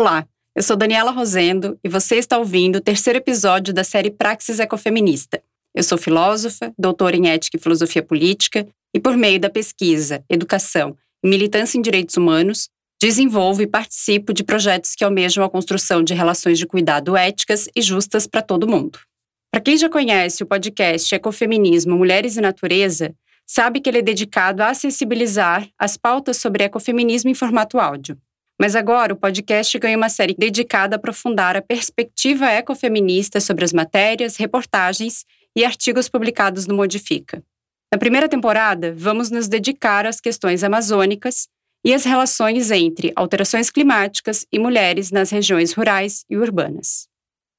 Olá, eu sou Daniela Rosendo e você está ouvindo o terceiro episódio da série Praxis Ecofeminista. Eu sou filósofa, doutora em ética e filosofia política e, por meio da pesquisa, educação e militância em direitos humanos, desenvolvo e participo de projetos que almejam a construção de relações de cuidado éticas e justas para todo mundo. Para quem já conhece o podcast Ecofeminismo Mulheres e Natureza, sabe que ele é dedicado a acessibilizar as pautas sobre ecofeminismo em formato áudio. Mas agora o podcast ganha uma série dedicada a aprofundar a perspectiva ecofeminista sobre as matérias, reportagens e artigos publicados no Modifica. Na primeira temporada, vamos nos dedicar às questões amazônicas e às relações entre alterações climáticas e mulheres nas regiões rurais e urbanas.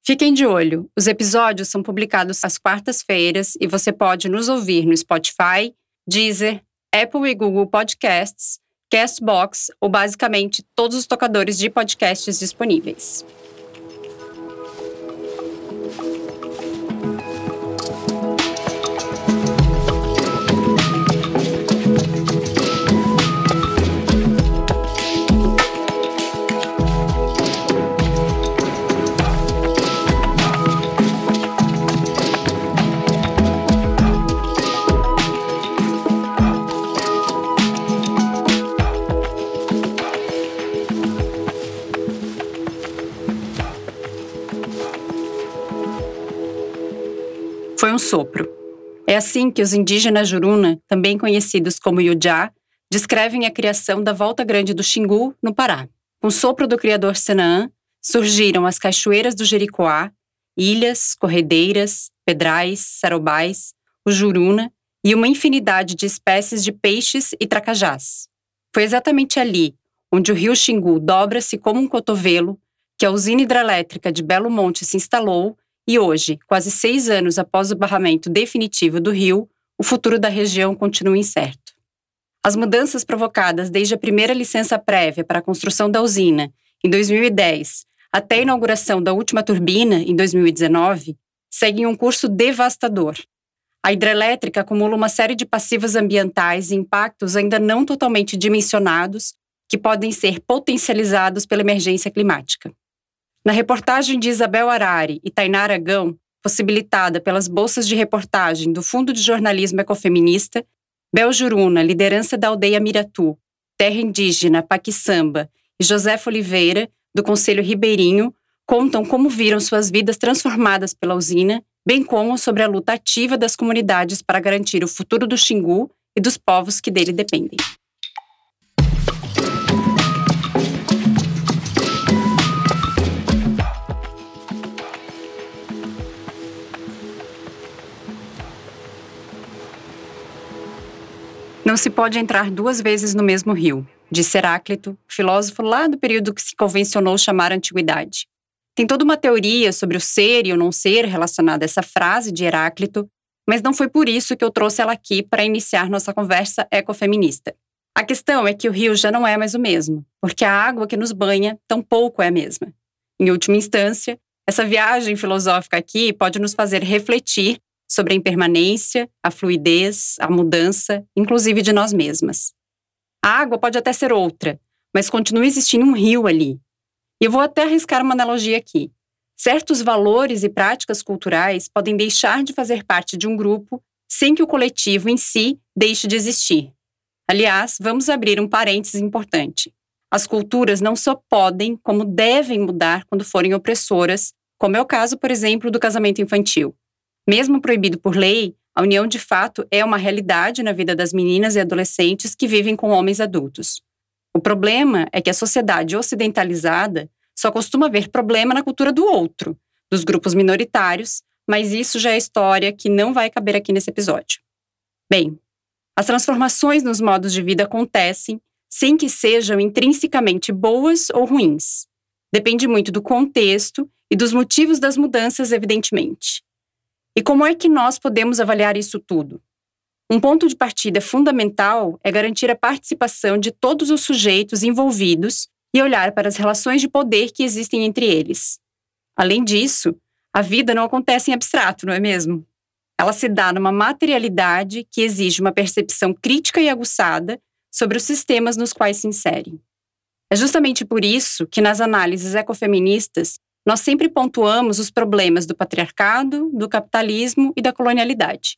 Fiquem de olho, os episódios são publicados às quartas-feiras e você pode nos ouvir no Spotify, Deezer, Apple e Google Podcasts Castbox ou basicamente todos os tocadores de podcasts disponíveis. Sopro. É assim que os indígenas Juruna, também conhecidos como Yujá, descrevem a criação da Volta Grande do Xingu, no Pará. Com o sopro do criador Senaã, surgiram as cachoeiras do Jericoá, ilhas, corredeiras, pedrais, sarobais, o Juruna e uma infinidade de espécies de peixes e tracajás. Foi exatamente ali, onde o rio Xingu dobra-se como um cotovelo, que a usina hidrelétrica de Belo Monte se instalou e hoje, quase seis anos após o barramento definitivo do rio, o futuro da região continua incerto. As mudanças provocadas desde a primeira licença prévia para a construção da usina, em 2010, até a inauguração da última turbina, em 2019, seguem um curso devastador. A hidrelétrica acumula uma série de passivos ambientais e impactos ainda não totalmente dimensionados que podem ser potencializados pela emergência climática. Na reportagem de Isabel Arari e Tainá Aragão, possibilitada pelas bolsas de reportagem do Fundo de Jornalismo Ecofeminista, Bel Juruna, liderança da aldeia Miratu, terra indígena Paquissamba, e José Oliveira, do Conselho Ribeirinho, contam como viram suas vidas transformadas pela usina, bem como sobre a luta ativa das comunidades para garantir o futuro do Xingu e dos povos que dele dependem. Não se pode entrar duas vezes no mesmo rio, disse Heráclito, filósofo lá do período que se convencionou chamar Antiguidade. Tem toda uma teoria sobre o ser e o não ser relacionada a essa frase de Heráclito, mas não foi por isso que eu trouxe ela aqui para iniciar nossa conversa ecofeminista. A questão é que o rio já não é mais o mesmo, porque a água que nos banha tampouco é a mesma. Em última instância, essa viagem filosófica aqui pode nos fazer refletir sobre a impermanência, a fluidez, a mudança, inclusive de nós mesmas. A água pode até ser outra, mas continua existindo um rio ali. E eu vou até arriscar uma analogia aqui. Certos valores e práticas culturais podem deixar de fazer parte de um grupo sem que o coletivo em si deixe de existir. Aliás, vamos abrir um parênteses importante. As culturas não só podem, como devem mudar quando forem opressoras, como é o caso, por exemplo, do casamento infantil. Mesmo proibido por lei, a união de fato é uma realidade na vida das meninas e adolescentes que vivem com homens adultos. O problema é que a sociedade ocidentalizada só costuma ver problema na cultura do outro, dos grupos minoritários, mas isso já é história que não vai caber aqui nesse episódio. Bem, as transformações nos modos de vida acontecem sem que sejam intrinsecamente boas ou ruins. Depende muito do contexto e dos motivos das mudanças, evidentemente. E como é que nós podemos avaliar isso tudo? Um ponto de partida fundamental é garantir a participação de todos os sujeitos envolvidos e olhar para as relações de poder que existem entre eles. Além disso, a vida não acontece em abstrato, não é mesmo? Ela se dá numa materialidade que exige uma percepção crítica e aguçada sobre os sistemas nos quais se inserem. É justamente por isso que nas análises ecofeministas nós sempre pontuamos os problemas do patriarcado, do capitalismo e da colonialidade.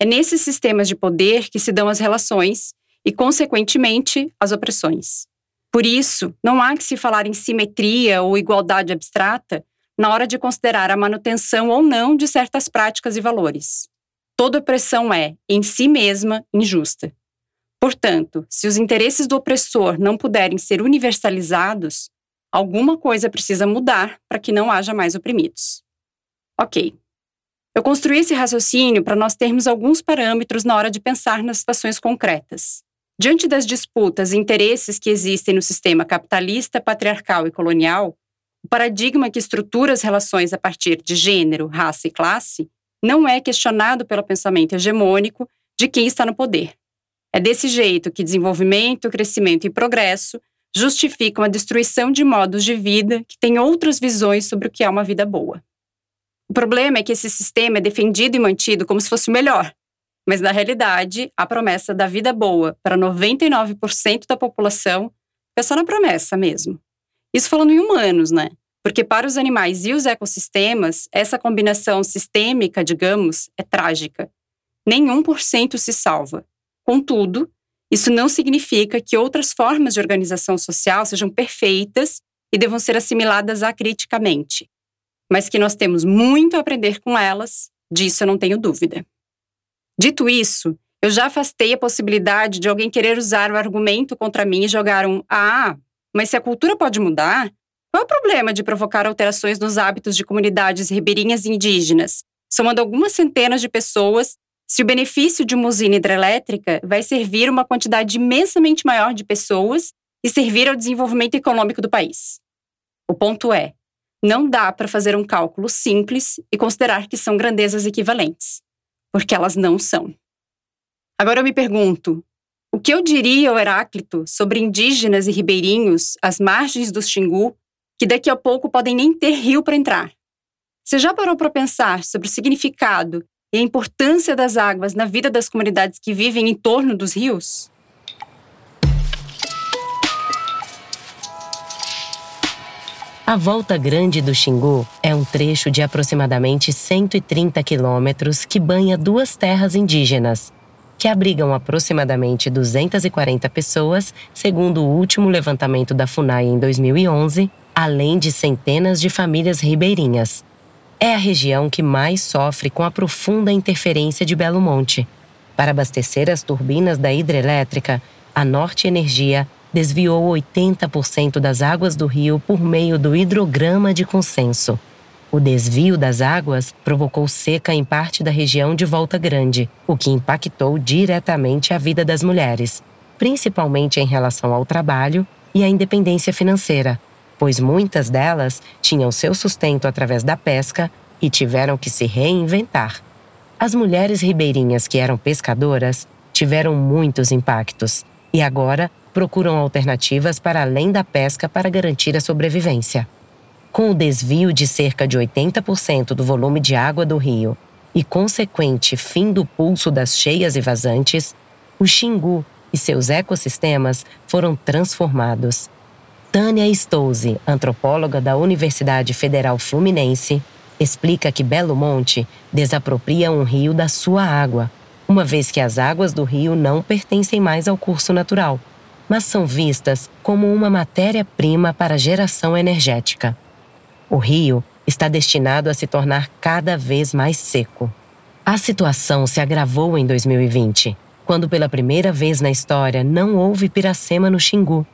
É nesses sistemas de poder que se dão as relações e, consequentemente, as opressões. Por isso, não há que se falar em simetria ou igualdade abstrata na hora de considerar a manutenção ou não de certas práticas e valores. Toda opressão é, em si mesma, injusta. Portanto, se os interesses do opressor não puderem ser universalizados, alguma coisa precisa mudar para que não haja mais oprimidos. Ok. Eu construí esse raciocínio para nós termos alguns parâmetros na hora de pensar nas situações concretas. Diante das disputas e interesses que existem no sistema capitalista, patriarcal e colonial, o paradigma que estrutura as relações a partir de gênero, raça e classe não é questionado pelo pensamento hegemônico de quem está no poder. É desse jeito que desenvolvimento, crescimento e progresso justificam a destruição de modos de vida que têm outras visões sobre o que é uma vida boa. O problema é que esse sistema é defendido e mantido como se fosse o melhor, mas na realidade, a promessa da vida boa para 99% da população é só na promessa mesmo. Isso falando em humanos, né? Porque para os animais e os ecossistemas, essa combinação sistêmica, digamos, é trágica. Nenhum por cento se salva. Contudo, isso não significa que outras formas de organização social sejam perfeitas e devam ser assimiladas acriticamente, mas que nós temos muito a aprender com elas, disso eu não tenho dúvida. Dito isso, eu já afastei a possibilidade de alguém querer usar o argumento contra mim e jogar um Ah, mas se a cultura pode mudar, qual é o problema de provocar alterações nos hábitos de comunidades ribeirinhas e indígenas, somando algumas centenas de pessoas, se o benefício de uma usina hidrelétrica vai servir uma quantidade imensamente maior de pessoas e servir ao desenvolvimento econômico do país? O ponto é, não dá para fazer um cálculo simples e considerar que são grandezas equivalentes, porque elas não são. Agora eu me pergunto, o que eu diria ao Heráclito sobre indígenas e ribeirinhos às margens do Xingu que daqui a pouco podem nem ter rio para entrar. Você já parou para pensar sobre o significado e a importância das águas na vida das comunidades que vivem em torno dos rios? A Volta Grande do Xingu é um trecho de aproximadamente 130 quilômetros que banha duas terras indígenas, que abrigam aproximadamente 240 pessoas, segundo o último levantamento da FUNAI em 2011, além de centenas de famílias ribeirinhas. É a região que mais sofre com a profunda interferência de Belo Monte. Para abastecer as turbinas da hidrelétrica, a Norte Energia desviou 80% das águas do rio por meio do hidrograma de consenso. O desvio das águas provocou seca em parte da região de Volta Grande, o que impactou diretamente a vida das mulheres, principalmente em relação ao trabalho e à independência financeira, pois muitas delas tinham seu sustento através da pesca e tiveram que se reinventar. As mulheres ribeirinhas que eram pescadoras tiveram muitos impactos e agora procuram alternativas para além da pesca para garantir a sobrevivência. Com o desvio de cerca de 80% do volume de água do rio e consequente fim do pulso das cheias e vazantes, o Xingu e seus ecossistemas foram transformados Tânia Stouze, antropóloga da Universidade Federal Fluminense, explica que Belo Monte desapropria um rio da sua água, uma vez que as águas do rio não pertencem mais ao curso natural, mas são vistas como uma matéria-prima para geração energética. O rio está destinado a se tornar cada vez mais seco. A situação se agravou em 2020, quando pela primeira vez na história não houve piracema no Xingu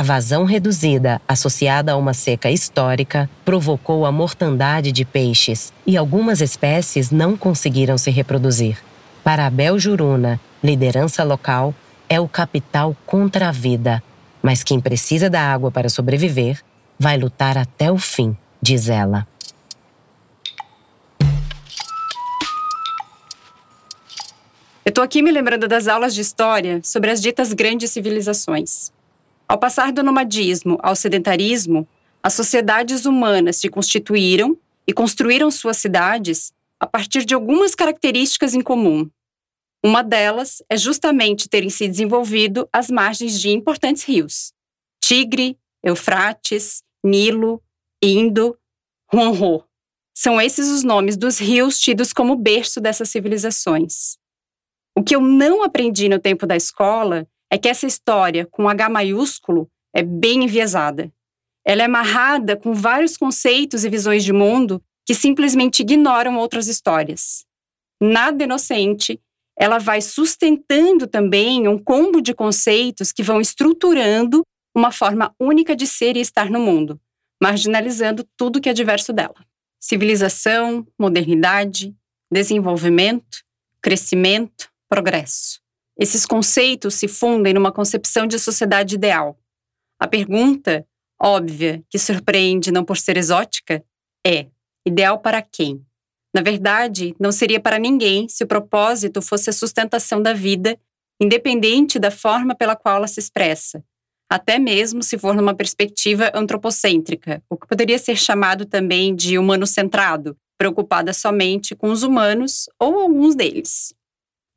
a vazão reduzida, associada a uma seca histórica, provocou a mortandade de peixes e algumas espécies não conseguiram se reproduzir. Para Abel Juruna, liderança local, é o capital contra a vida, mas quem precisa da água para sobreviver vai lutar até o fim, diz ela. Eu estou aqui me lembrando das aulas de história sobre as ditas grandes civilizações. Ao passar do nomadismo ao sedentarismo, as sociedades humanas se constituíram e construíram suas cidades a partir de algumas características em comum. Uma delas é justamente terem se desenvolvido às margens de importantes rios. Tigre, Eufrates, Nilo, Indo, Huanho. São esses os nomes dos rios tidos como berço dessas civilizações. O que eu não aprendi no tempo da escola é que essa história com H maiúsculo é bem enviesada. Ela é amarrada com vários conceitos e visões de mundo que simplesmente ignoram outras histórias. Nada inocente, ela vai sustentando também um combo de conceitos que vão estruturando uma forma única de ser e estar no mundo, marginalizando tudo que é diverso dela. Civilização, modernidade, desenvolvimento, crescimento, progresso. Esses conceitos se fundem numa concepção de sociedade ideal. A pergunta, óbvia, que surpreende não por ser exótica, é: ideal para quem? Na verdade, não seria para ninguém se o propósito fosse a sustentação da vida, independente da forma pela qual ela se expressa, até mesmo se for numa perspectiva antropocêntrica, o que poderia ser chamado também de humano-centrado, preocupada somente com os humanos ou alguns deles.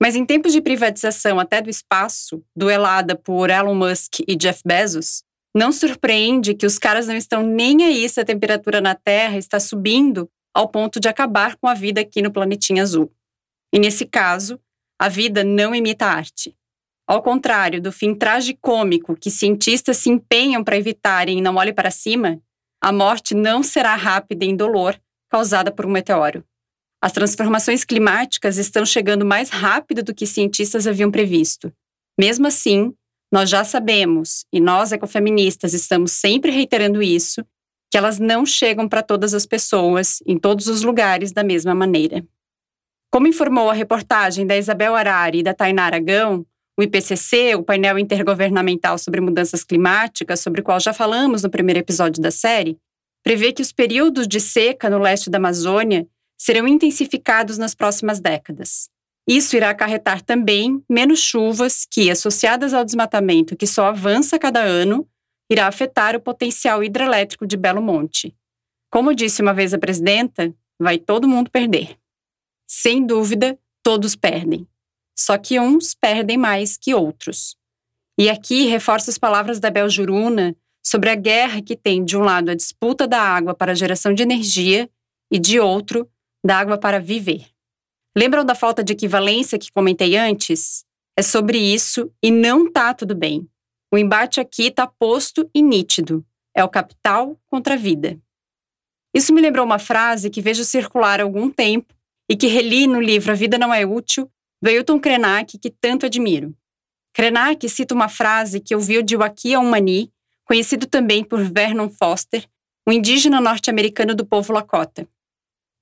Mas em tempos de privatização até do espaço, duelada por Elon Musk e Jeff Bezos, não surpreende que os caras não estão nem aí se a temperatura na Terra está subindo ao ponto de acabar com a vida aqui no planetinha azul. E nesse caso, a vida não imita arte. Ao contrário do fim tragicômico que cientistas se empenham para evitarem não olhe para cima, a morte não será rápida e indolor causada por um meteoro. As transformações climáticas estão chegando mais rápido do que cientistas haviam previsto. Mesmo assim, nós já sabemos, e nós ecofeministas estamos sempre reiterando isso, que elas não chegam para todas as pessoas, em todos os lugares, da mesma maneira. Como informou a reportagem da Isabel Arari e da Tainá Aragão, o IPCC, o painel intergovernamental sobre mudanças climáticas, sobre o qual já falamos no primeiro episódio da série, prevê que os períodos de seca no leste da Amazônia serão intensificados nas próximas décadas. Isso irá acarretar também menos chuvas que, associadas ao desmatamento que só avança cada ano, irá afetar o potencial hidrelétrico de Belo Monte. Como disse uma vez a presidenta, vai todo mundo perder. Sem dúvida, todos perdem. Só que uns perdem mais que outros. E aqui reforço as palavras da Bel Juruna sobre a guerra que tem, de um lado, a disputa da água para a geração de energia e, de outro, da água para viver. Lembram da falta de equivalência que comentei antes? É sobre isso e não tá tudo bem. O embate aqui está posto e nítido. É o capital contra a vida. Isso me lembrou uma frase que vejo circular há algum tempo e que reli no livro A Vida Não É Útil, do Ailton Krenak, que tanto admiro. Krenak cita uma frase que ouviu de Wakia Umani, conhecido também por Vernon Foster, um indígena norte-americano do povo Lakota.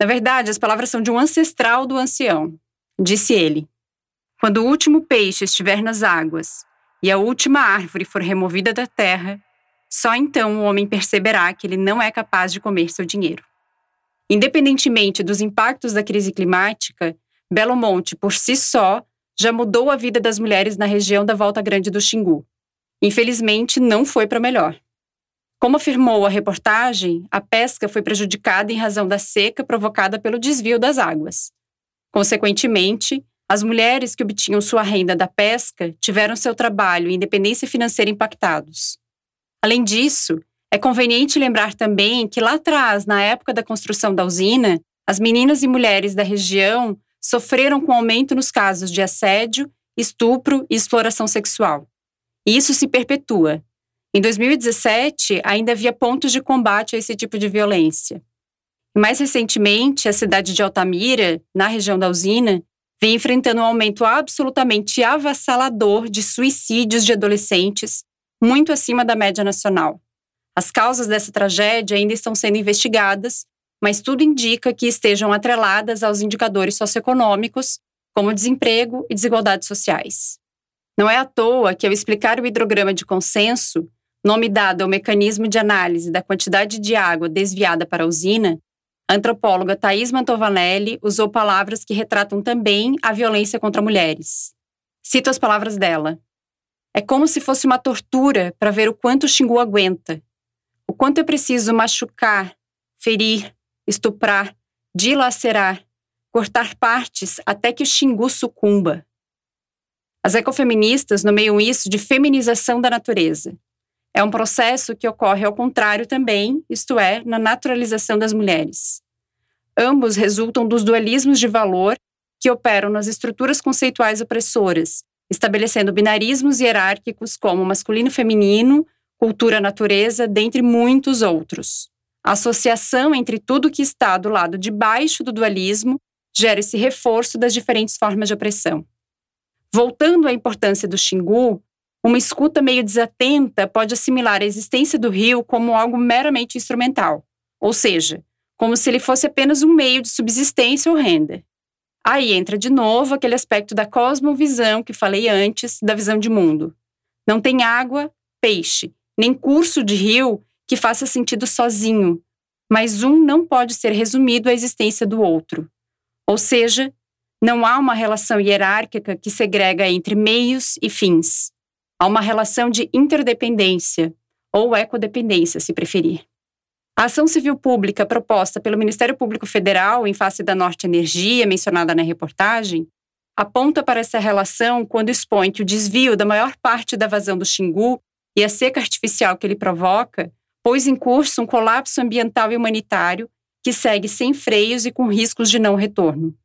Na verdade, as palavras são de um ancestral do ancião. Disse ele: Quando o último peixe estiver nas águas e a última árvore for removida da terra, só então o homem perceberá que ele não é capaz de comer seu dinheiro. Independentemente dos impactos da crise climática, Belo Monte, por si só, já mudou a vida das mulheres na região da Volta Grande do Xingu. Infelizmente, não foi para melhor. Como afirmou a reportagem, a pesca foi prejudicada em razão da seca provocada pelo desvio das águas. Consequentemente, as mulheres que obtinham sua renda da pesca tiveram seu trabalho e independência financeira impactados. Além disso, é conveniente lembrar também que lá atrás, na época da construção da usina, as meninas e mulheres da região sofreram com aumento nos casos de assédio, estupro e exploração sexual. E isso se perpetua, em 2017, ainda havia pontos de combate a esse tipo de violência. Mais recentemente, a cidade de Altamira, na região da usina, vem enfrentando um aumento absolutamente avassalador de suicídios de adolescentes, muito acima da média nacional. As causas dessa tragédia ainda estão sendo investigadas, mas tudo indica que estejam atreladas aos indicadores socioeconômicos, como desemprego e desigualdades sociais. Não é à toa que, ao explicar o hidrograma de consenso, nome dado ao mecanismo de análise da quantidade de água desviada para a usina, a antropóloga Thais Mantovanelli usou palavras que retratam também a violência contra mulheres. Cito as palavras dela. É como se fosse uma tortura para ver o quanto o Xingu aguenta, o quanto é preciso machucar, ferir, estuprar, dilacerar, cortar partes até que o Xingu sucumba. As ecofeministas nomeiam isso de feminização da natureza é um processo que ocorre ao contrário também, isto é, na naturalização das mulheres. Ambos resultam dos dualismos de valor que operam nas estruturas conceituais opressoras, estabelecendo binarismos hierárquicos como masculino e feminino, cultura natureza, dentre muitos outros. A associação entre tudo que está do lado de baixo do dualismo gera esse reforço das diferentes formas de opressão. Voltando à importância do Xingu, uma escuta meio desatenta pode assimilar a existência do rio como algo meramente instrumental, ou seja, como se ele fosse apenas um meio de subsistência ou renda. Aí entra de novo aquele aspecto da cosmovisão que falei antes, da visão de mundo. Não tem água, peixe, nem curso de rio que faça sentido sozinho, mas um não pode ser resumido à existência do outro. Ou seja, não há uma relação hierárquica que segrega entre meios e fins. Há uma relação de interdependência, ou ecodependência, se preferir. A ação civil pública proposta pelo Ministério Público Federal em face da Norte Energia, mencionada na reportagem, aponta para essa relação quando expõe que o desvio da maior parte da vazão do Xingu e a seca artificial que ele provoca pôs em curso um colapso ambiental e humanitário que segue sem freios e com riscos de não retorno.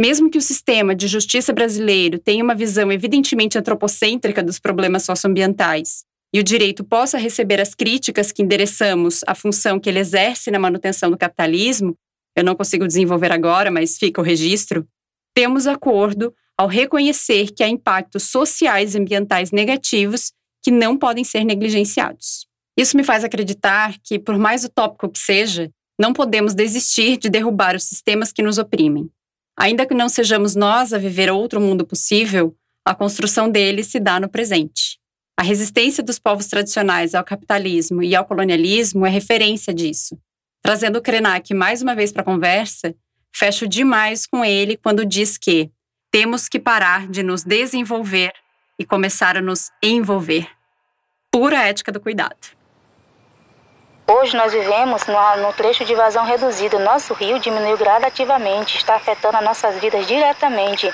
Mesmo que o sistema de justiça brasileiro tenha uma visão evidentemente antropocêntrica dos problemas socioambientais e o direito possa receber as críticas que endereçamos à função que ele exerce na manutenção do capitalismo, eu não consigo desenvolver agora, mas fica o registro, temos acordo ao reconhecer que há impactos sociais e ambientais negativos que não podem ser negligenciados. Isso me faz acreditar que, por mais utópico que seja, não podemos desistir de derrubar os sistemas que nos oprimem. Ainda que não sejamos nós a viver outro mundo possível, a construção dele se dá no presente. A resistência dos povos tradicionais ao capitalismo e ao colonialismo é referência disso. Trazendo o Krenak mais uma vez para a conversa, fecho demais com ele quando diz que temos que parar de nos desenvolver e começar a nos envolver. Pura ética do cuidado. Hoje nós vivemos no, trecho de vazão reduzido. Nosso rio diminuiu gradativamente, está afetando as nossas vidas diretamente.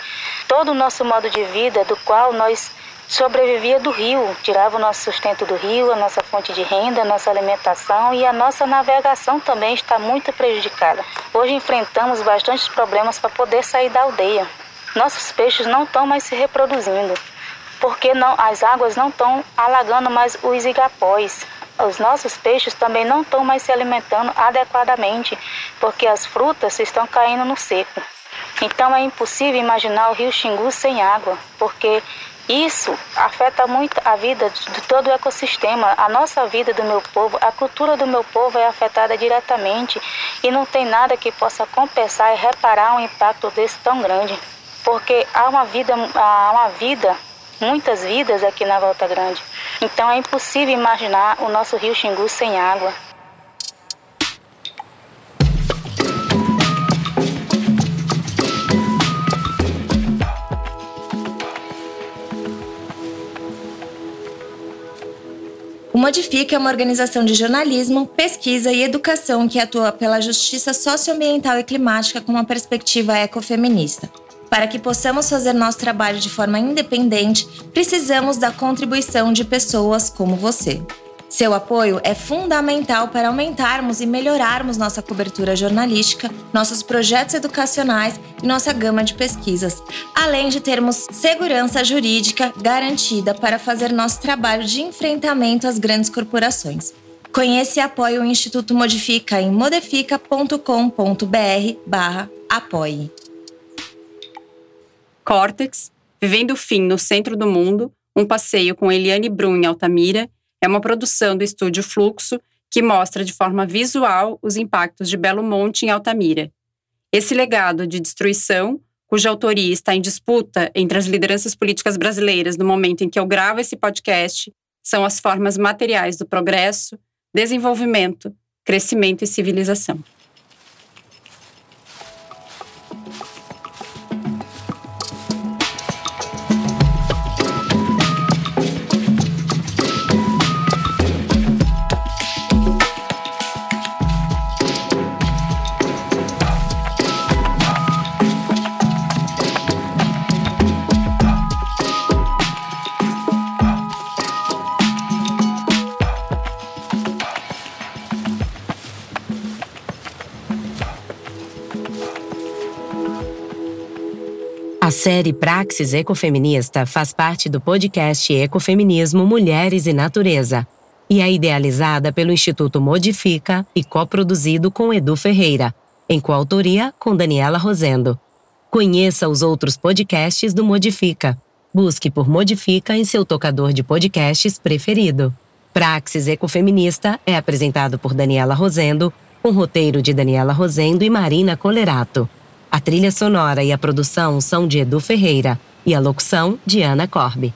Todo o nosso modo de vida, do qual nós sobrevivia do rio, tirava o nosso sustento do rio, a nossa fonte de renda, a nossa alimentação e a nossa navegação também está muito prejudicada. Hoje enfrentamos bastantes problemas para poder sair da aldeia. Nossos peixes não estão mais se reproduzindo, porque não, as águas não estão alagando mais os igapós os nossos peixes também não estão mais se alimentando adequadamente, porque as frutas estão caindo no seco. Então é impossível imaginar o rio Xingu sem água, porque isso afeta muito a vida de todo o ecossistema, a nossa vida do meu povo, a cultura do meu povo é afetada diretamente e não tem nada que possa compensar e reparar um impacto desse tão grande, porque há uma vida, há uma vida muitas vidas aqui na Volta Grande. Então é impossível imaginar o nosso rio Xingu sem água. O Modifica é uma organização de jornalismo, pesquisa e educação que atua pela justiça socioambiental e climática com uma perspectiva ecofeminista. Para que possamos fazer nosso trabalho de forma independente, precisamos da contribuição de pessoas como você. Seu apoio é fundamental para aumentarmos e melhorarmos nossa cobertura jornalística, nossos projetos educacionais e nossa gama de pesquisas, além de termos segurança jurídica garantida para fazer nosso trabalho de enfrentamento às grandes corporações. Conheça e apoie o Instituto Modifica em modifica.com.br/apoie. Córtex, Vivendo o Fim no Centro do Mundo, um passeio com Eliane Brum em Altamira, é uma produção do estúdio Fluxo que mostra de forma visual os impactos de Belo Monte em Altamira. Esse legado de destruição, cuja autoria está em disputa entre as lideranças políticas brasileiras no momento em que eu gravo esse podcast, são as formas materiais do progresso, desenvolvimento, crescimento e civilização. Série Praxis Ecofeminista faz parte do podcast Ecofeminismo Mulheres e Natureza e é idealizada pelo Instituto Modifica e coproduzido com Edu Ferreira, em coautoria com Daniela Rosendo. Conheça os outros podcasts do Modifica. Busque por Modifica em seu tocador de podcasts preferido. Praxis Ecofeminista é apresentado por Daniela Rosendo, com roteiro de Daniela Rosendo e Marina Colerato. A trilha sonora e a produção são de Edu Ferreira e a locução de Ana Corbe.